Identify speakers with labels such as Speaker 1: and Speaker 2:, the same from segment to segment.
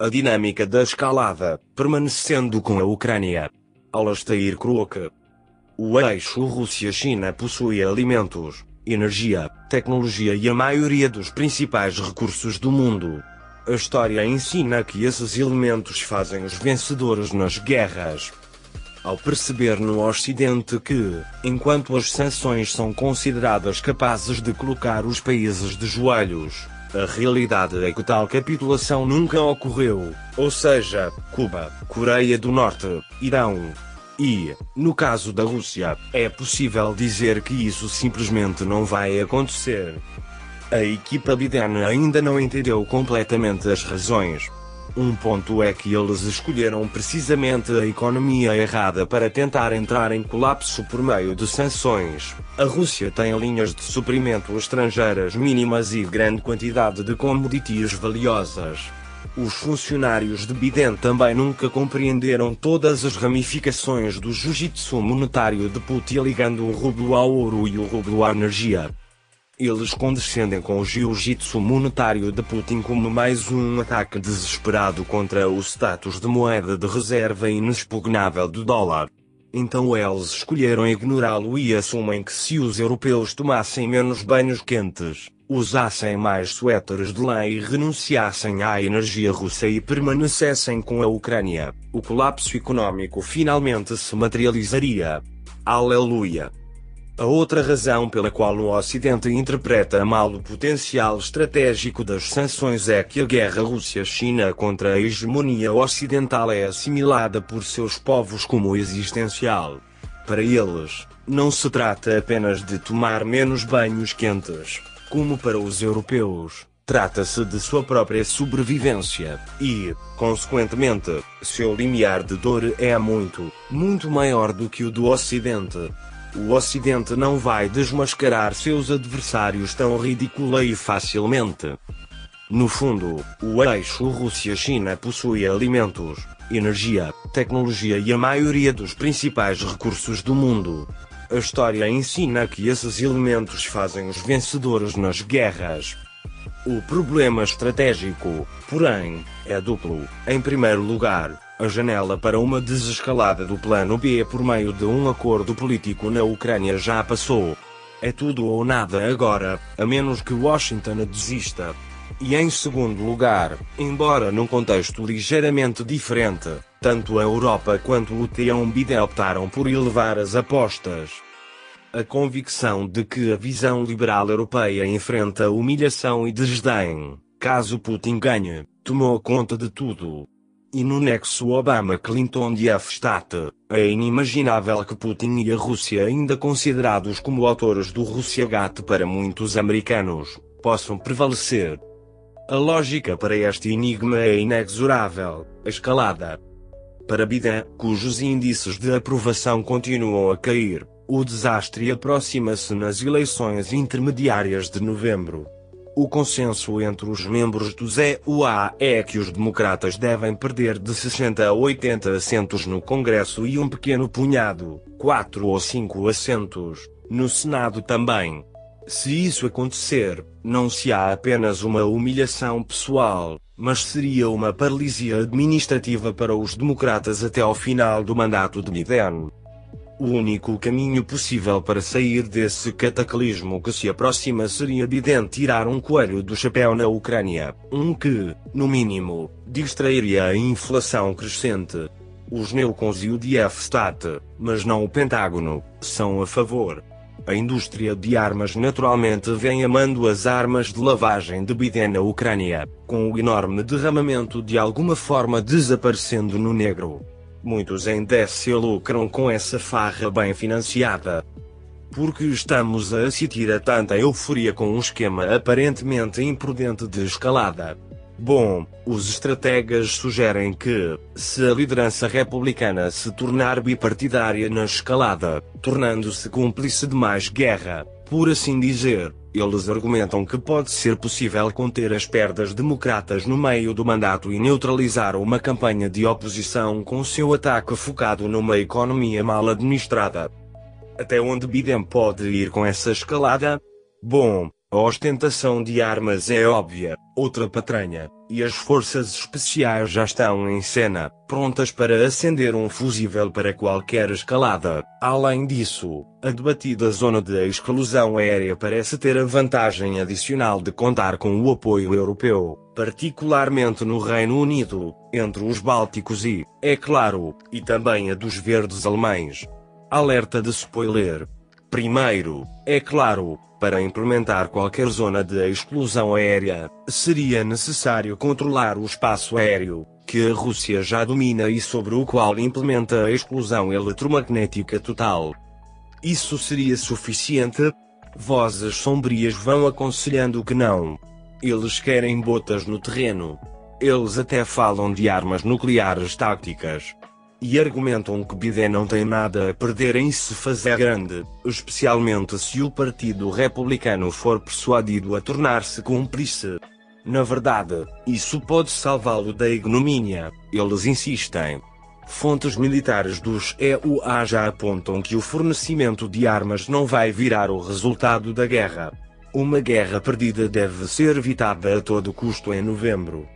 Speaker 1: a dinâmica da escalada, permanecendo com a Ucrânia. Alastair Krook. O eixo Rússia-China possui alimentos, energia, tecnologia e a maioria dos principais recursos do mundo. A história ensina que esses elementos fazem os vencedores nas guerras. Ao perceber no Ocidente que, enquanto as sanções são consideradas capazes de colocar os países de joelhos, a realidade é que tal capitulação nunca ocorreu, ou seja, Cuba, Coreia do Norte, Irão. E, no caso da Rússia, é possível dizer que isso simplesmente não vai acontecer. A equipa Biden ainda não entendeu completamente as razões. Um ponto é que eles escolheram precisamente a economia errada para tentar entrar em colapso por meio de sanções. A Rússia tem linhas de suprimento estrangeiras mínimas e grande quantidade de commodities valiosas. Os funcionários de Biden também nunca compreenderam todas as ramificações do jiu-jitsu monetário de Putin ligando o rublo ao ouro e o rublo à energia. Eles condescendem com o jiu-jitsu monetário de Putin como mais um ataque desesperado contra o status de moeda de reserva inexpugnável do dólar. Então eles escolheram ignorá-lo e assumem que se os europeus tomassem menos banhos quentes, usassem mais suéteres de lã e renunciassem à energia russa e permanecessem com a Ucrânia, o colapso econômico finalmente se materializaria. Aleluia! A outra razão pela qual o Ocidente interpreta mal o potencial estratégico das sanções é que a guerra Rússia-China contra a hegemonia ocidental é assimilada por seus povos como existencial. Para eles, não se trata apenas de tomar menos banhos quentes, como para os europeus. Trata-se de sua própria sobrevivência, e, consequentemente, seu limiar de dor é muito, muito maior do que o do Ocidente. O Ocidente não vai desmascarar seus adversários tão ridícula e facilmente. No fundo, o eixo Rússia-China possui alimentos, energia, tecnologia e a maioria dos principais recursos do mundo. A história ensina que esses elementos fazem os vencedores nas guerras. O problema estratégico, porém, é duplo. Em primeiro lugar, a janela para uma desescalada do plano B por meio de um acordo político na Ucrânia já passou. É tudo ou nada agora, a menos que Washington desista. E em segundo lugar, embora num contexto ligeiramente diferente, tanto a Europa quanto o Biden optaram por elevar as apostas. A convicção de que a visão liberal europeia enfrenta humilhação e desdém, caso Putin ganhe, tomou conta de tudo. E no nexo Obama-Clinton de F-Stat, é inimaginável que Putin e a Rússia, ainda considerados como autores do Russiagate para muitos americanos, possam prevalecer. A lógica para este enigma é inexorável, a escalada. Para Biden, cujos índices de aprovação continuam a cair, o desastre aproxima-se nas eleições intermediárias de novembro. O consenso entre os membros do ZUA é que os democratas devem perder de 60 a 80 assentos no Congresso e um pequeno punhado, 4 ou 5 assentos, no Senado também. Se isso acontecer, não se há apenas uma humilhação pessoal, mas seria uma paralisia administrativa para os democratas até ao final do mandato de Biden. O único caminho possível para sair desse cataclismo que se aproxima seria Biden tirar um coelho do chapéu na Ucrânia, um que, no mínimo, distrairia a inflação crescente. Os neocons e o DF-Stat, mas não o Pentágono, são a favor. A indústria de armas naturalmente vem amando as armas de lavagem de Biden na Ucrânia, com o enorme derramamento de alguma forma desaparecendo no negro. Muitos ainda se lucram com essa farra bem financiada. Porque estamos a assistir a tanta euforia com um esquema aparentemente imprudente de escalada. Bom, os estrategas sugerem que, se a liderança republicana se tornar bipartidária na escalada, tornando-se cúmplice de mais guerra, por assim dizer, eles argumentam que pode ser possível conter as perdas democratas no meio do mandato e neutralizar uma campanha de oposição com seu ataque focado numa economia mal administrada. Até onde Biden pode ir com essa escalada? Bom, A ostentação de armas é óbvia, outra patranha, e as forças especiais já estão em cena, prontas para acender um fusível para qualquer escalada. Além disso, a debatida zona de exclusão aérea parece ter a vantagem adicional de contar com o apoio europeu, particularmente no Reino Unido, entre os Bálticos e, é claro, e também a dos verdes alemães. Alerta de spoiler. Primeiro, é claro, para implementar qualquer zona de exclusão aérea, seria necessário controlar o espaço aéreo, que a Rússia já domina e sobre o qual implementa a exclusão eletromagnética total. Isso seria suficiente? Vozes sombrias vão aconselhando que não. Eles querem botas no terreno. Eles até falam de armas nucleares táticas e argumentam que Biden não tem nada a perder em se fazer grande, especialmente se o Partido Republicano for persuadido a tornar-se cúmplice. Na verdade, isso pode salvá-lo da ignomínia, eles insistem. Fontes militares dos EUA já apontam que o fornecimento de armas não vai virar o resultado da guerra. Uma guerra perdida deve ser evitada a todo custo em novembro.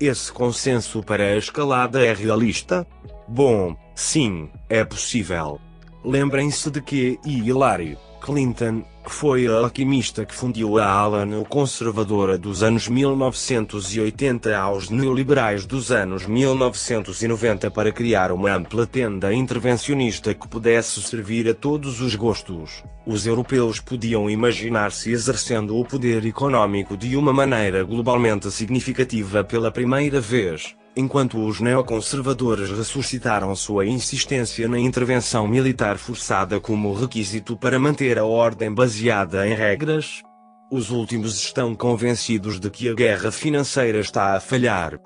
Speaker 1: Esse consenso para a escalada é realista? Bom, sim, é possível. Lembrem-se de que Hillary Clinton foi a alquimista que fundiu a ala neoconservadora dos anos 1980 aos neoliberais dos anos 1990 para criar uma ampla tenda intervencionista que pudesse servir a todos os gostos. Os europeus podiam imaginar-se exercendo o poder econômico de uma maneira globalmente significativa pela primeira vez enquanto os neoconservadores ressuscitaram sua insistência na intervenção militar forçada como requisito para manter a ordem baseada em regras, os últimos estão convencidos de que a guerra financeira está a falhar.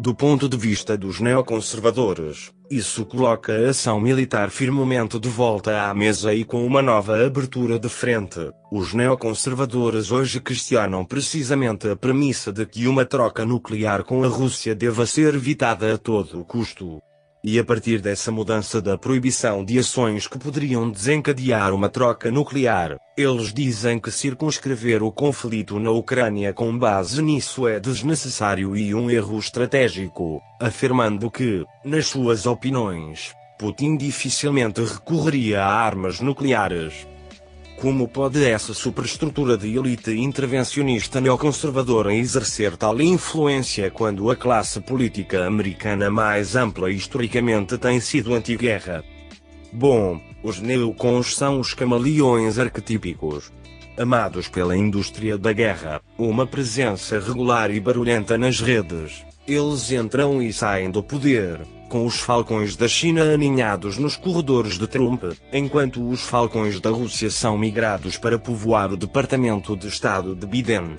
Speaker 1: Do ponto de vista dos neoconservadores, isso coloca a ação militar firmemente de volta à mesa e com uma nova abertura de frente. Os neoconservadores hoje questionam precisamente a premissa de que uma troca nuclear com a Rússia deva ser evitada a todo custo. E a partir dessa mudança da proibição de ações que poderiam desencadear uma troca nuclear, eles dizem que circunscrever o conflito na Ucrânia com base nisso é desnecessário e um erro estratégico, afirmando que, nas suas opiniões, Putin dificilmente recorreria a armas nucleares. Como pode essa superestrutura de elite intervencionista neoconservadora exercer tal influência quando a classe política americana mais ampla historicamente tem sido anti-guerra? Bom, os neocons são os camaleões arquetípicos. Amados pela indústria da guerra, uma presença regular e barulhenta nas redes, eles entram e saem do poder, com os falcões da China aninhados nos corredores de Trump, enquanto os falcões da Rússia são migrados para povoar o Departamento de Estado de Biden.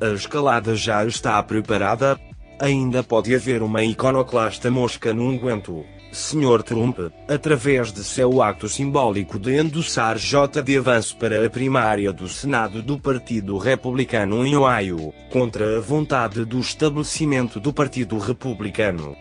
Speaker 1: A escalada já está preparada? Ainda pode haver uma iconoclasta mosca no unguento. Sr. Trump, através de seu acto simbólico de endossar J de avanço para a primária do Senado do Partido Republicano em Ohio, contra a vontade do estabelecimento do Partido Republicano.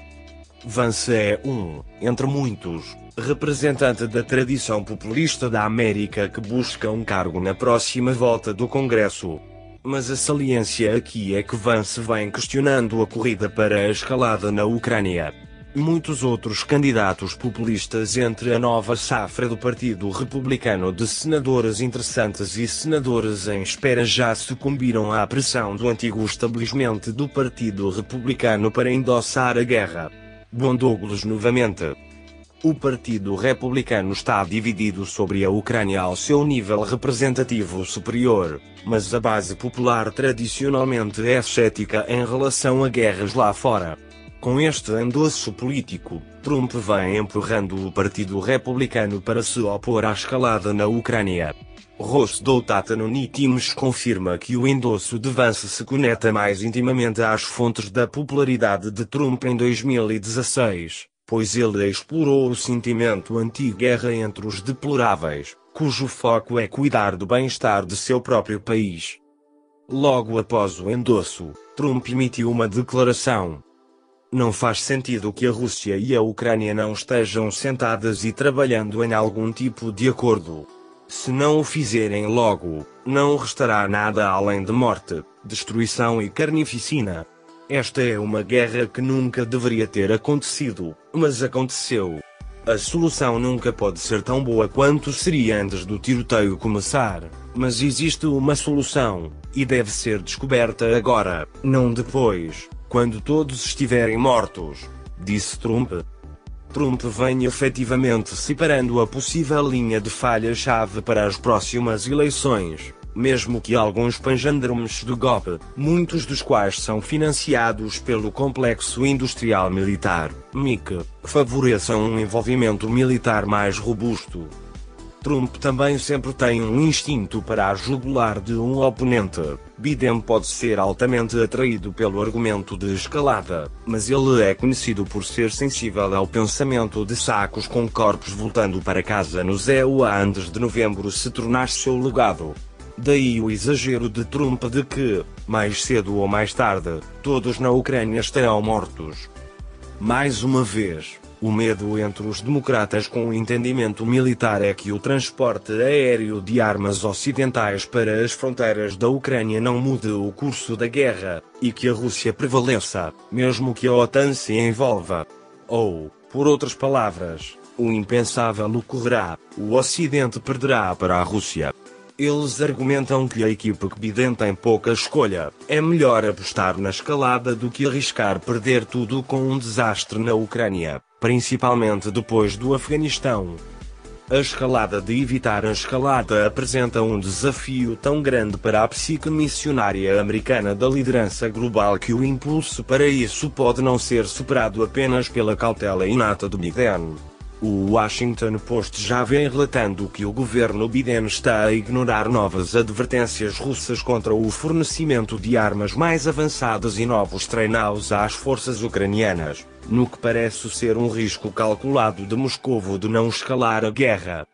Speaker 1: Vance é um, entre muitos, representante da tradição populista da América que busca um cargo na próxima volta do Congresso. Mas a saliência aqui é que Vance vem questionando a corrida para a escalada na Ucrânia. Muitos outros candidatos populistas entre a nova safra do Partido Republicano de senadores interessantes e senadores em espera já sucumbiram à pressão do antigo estabelecimento do Partido Republicano para endossar a guerra. Bom novamente. O Partido Republicano está dividido sobre a Ucrânia ao seu nível representativo superior, mas a base popular tradicionalmente é cética em relação a guerras lá fora. Com este endosso político, Trump vem empurrando o Partido Republicano para se opor à escalada na Ucrânia. Rosdotat Anonymous confirma que o endosso de Vance se conecta mais intimamente às fontes da popularidade de Trump em 2016, pois ele explorou o sentimento anti-guerra entre os deploráveis, cujo foco é cuidar do bem-estar de seu próprio país. Logo após o endosso, Trump emitiu uma declaração. Não faz sentido que a Rússia e a Ucrânia não estejam sentadas e trabalhando em algum tipo de acordo. Se não o fizerem logo, não restará nada além de morte, destruição e carnificina. Esta é uma guerra que nunca deveria ter acontecido, mas aconteceu. A solução nunca pode ser tão boa quanto seria antes do tiroteio começar, mas existe uma solução, e deve ser descoberta agora, não depois, quando todos estiverem mortos, disse Trump. Trump vem efetivamente separando a possível linha de falha-chave para as próximas eleições, mesmo que alguns panjandromes do golpe, muitos dos quais são financiados pelo complexo industrial militar, MIC, favoreçam um envolvimento militar mais robusto. Trump também sempre tem um instinto para a jugular de um oponente. Biden pode ser altamente atraído pelo argumento de escalada, mas ele é conhecido por ser sensível ao pensamento de sacos com corpos voltando para casa no ZEUA antes de novembro se tornar seu legado. Daí o exagero de Trump de que, mais cedo ou mais tarde, todos na Ucrânia estarão mortos. Mais uma vez, o medo entre os democratas com o entendimento militar é que o transporte aéreo de armas ocidentais para as fronteiras da Ucrânia não mude o curso da guerra, e que a Rússia prevaleça, mesmo que a OTAN se envolva. Ou, por outras palavras, o impensável ocorrerá, o Ocidente perderá para a Rússia. Eles argumentam que a equipe que Biden tem pouca escolha. É melhor apostar na escalada do que arriscar perder tudo com um desastre na Ucrânia, principalmente depois do Afeganistão. A escalada de evitar a escalada apresenta um desafio tão grande para a psique missionária americana da liderança global que o impulso para isso pode não ser superado apenas pela cautela inata do Biden. O Washington Post já vem relatando que o governo Biden está a ignorar novas advertências russas contra o fornecimento de armas mais avançadas e novos treinados às forças ucranianas, no que parece ser um risco calculado de Moscovo de não escalar a guerra.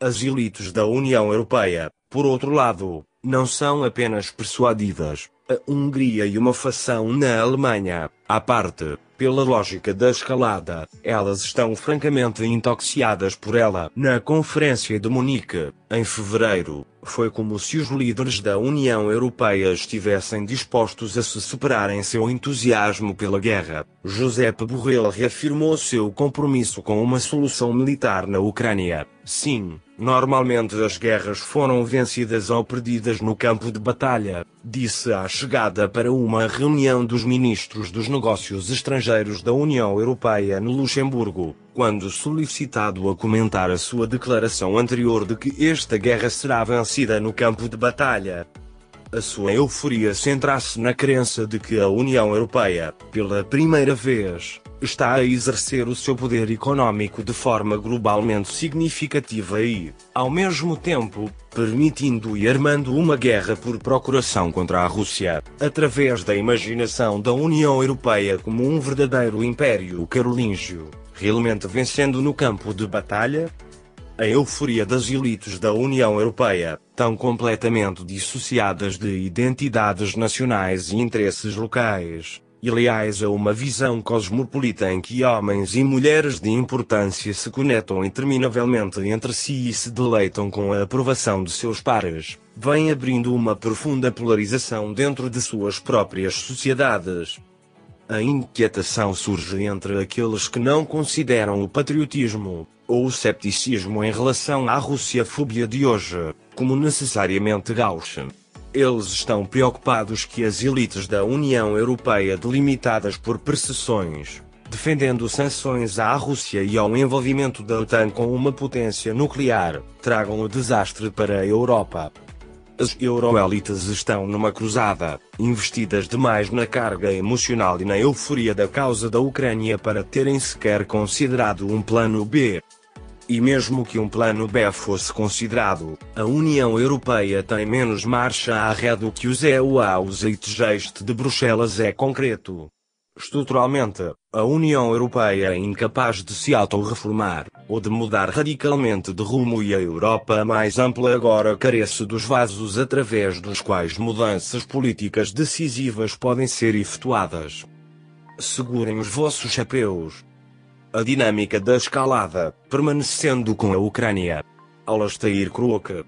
Speaker 1: As elites da União Europeia, por outro lado, não são apenas persuadidas. A Hungria e uma fação na Alemanha, à parte, pela lógica da escalada, elas estão francamente intoxicadas por ela. Na Conferência de Munique, em fevereiro, foi como se os líderes da União Europeia estivessem dispostos a se superarem seu entusiasmo pela guerra. Josep Borrell reafirmou seu compromisso com uma solução militar na Ucrânia. Sim, normalmente as guerras foram vencidas ou perdidas no campo de batalha, disse à chegada para uma reunião dos ministros dos negócios estrangeiros da União Europeia no Luxemburgo, quando solicitado a comentar a sua declaração anterior de que esta guerra será vencida no campo de batalha. A sua euforia centra-se na crença de que a União Europeia, pela primeira vez, está a exercer o seu poder econômico de forma globalmente significativa e, ao mesmo tempo, permitindo e armando uma guerra por procuração contra a Rússia, através da imaginação da União Europeia como um verdadeiro império carolíngio, realmente vencendo no campo de batalha, a euforia das elites da União Europeia, tão completamente dissociadas de identidades nacionais e interesses locais, e leais a uma visão cosmopolita em que homens e mulheres de importância se conectam interminavelmente entre si e se deleitam com a aprovação de seus pares, vem abrindo uma profunda polarização dentro de suas próprias sociedades. A inquietação surge entre aqueles que não consideram o patriotismo, ou o cepticismo em relação à Rússia-fobia de hoje, como necessariamente gauche. Eles estão preocupados que as elites da União Europeia delimitadas por perseções, defendendo sanções à Rússia e ao envolvimento da OTAN com uma potência nuclear, tragam o desastre para a Europa. As euroelites estão numa cruzada, investidas demais na carga emocional e na euforia da causa da Ucrânia para terem sequer considerado um plano B. E mesmo que um plano B fosse considerado, a União Europeia tem menos marcha à ré do que os EUA. O zeitgeist de Bruxelas é concreto. Estruturalmente, a União Europeia é incapaz de se auto-reformar, ou de mudar radicalmente de rumo e a Europa mais ampla agora carece dos vasos através dos quais mudanças políticas decisivas podem ser efetuadas. Segurem os vossos chapéus. A dinâmica da escalada, permanecendo com a Ucrânia. Alastair Crook